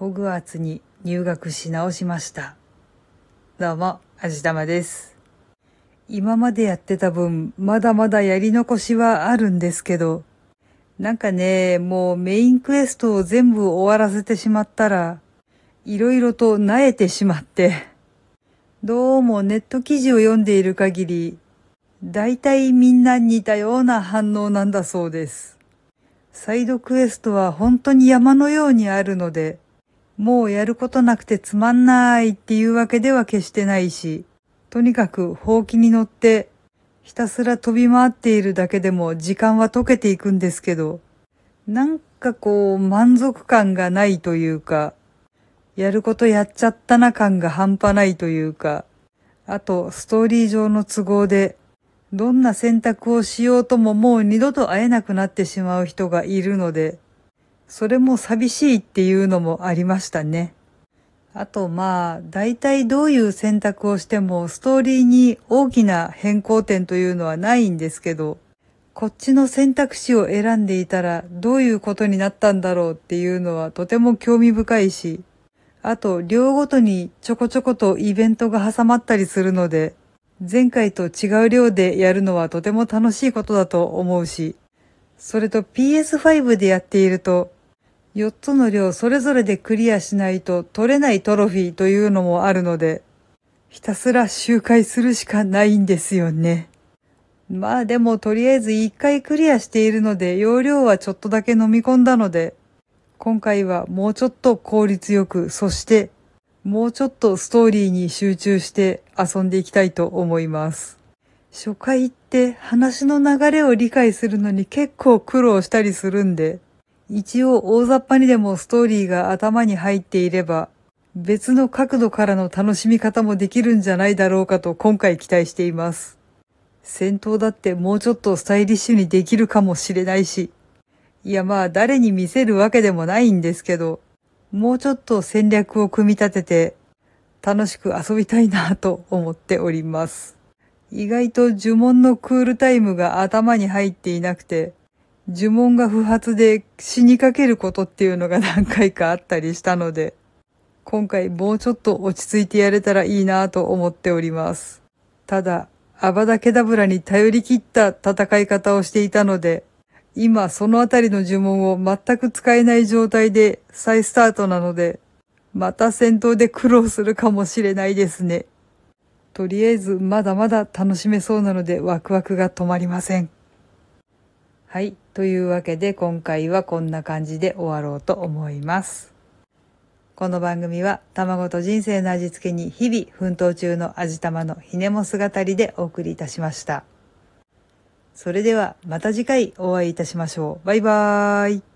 ホグワーツに入学し直しました。どうも、あじたまです。今までやってた分、まだまだやり残しはあるんですけど、なんかね、もうメインクエストを全部終わらせてしまったら、いろいろと萎えてしまって、どうもネット記事を読んでいる限り、だいたいみんな似たような反応なんだそうです。サイドクエストは本当に山のようにあるので、もうやることなくてつまんないっていうわけでは決してないし、とにかくほうきに乗ってひたすら飛び回っているだけでも時間は溶けていくんですけど、なんかこう満足感がないというか、やることやっちゃったな感が半端ないというか、あとストーリー上の都合で、どんな選択をしようとももう二度と会えなくなってしまう人がいるので、それも寂しいっていうのもありましたね。あとまあ、大体どういう選択をしてもストーリーに大きな変更点というのはないんですけど、こっちの選択肢を選んでいたらどういうことになったんだろうっていうのはとても興味深いし、あと両ごとにちょこちょことイベントが挟まったりするので、前回と違う量でやるのはとても楽しいことだと思うし、それと PS5 でやっていると、4つの量それぞれでクリアしないと取れないトロフィーというのもあるので、ひたすら周回するしかないんですよね。まあでもとりあえず1回クリアしているので容量はちょっとだけ飲み込んだので、今回はもうちょっと効率よく、そしてもうちょっとストーリーに集中して遊んでいきたいと思います。初回って話の流れを理解するのに結構苦労したりするんで、一応大雑把にでもストーリーが頭に入っていれば、別の角度からの楽しみ方もできるんじゃないだろうかと今回期待しています。戦闘だってもうちょっとスタイリッシュにできるかもしれないし、いやまあ誰に見せるわけでもないんですけど、もうちょっと戦略を組み立てて楽しく遊びたいなと思っております。意外と呪文のクールタイムが頭に入っていなくて、呪文が不発で死にかけることっていうのが何回かあったりしたので、今回もうちょっと落ち着いてやれたらいいなと思っております。ただ、アバダケダブラに頼り切った戦い方をしていたので、今そのあたりの呪文を全く使えない状態で再スタートなので、また戦闘で苦労するかもしれないですね。とりあえずまだまだ楽しめそうなのでワクワクが止まりません。はい。というわけで今回はこんな感じで終わろうと思います。この番組は卵と人生の味付けに日々奮闘中の味玉のひねも姿りでお送りいたしました。それではまた次回お会いいたしましょう。バイバーイ。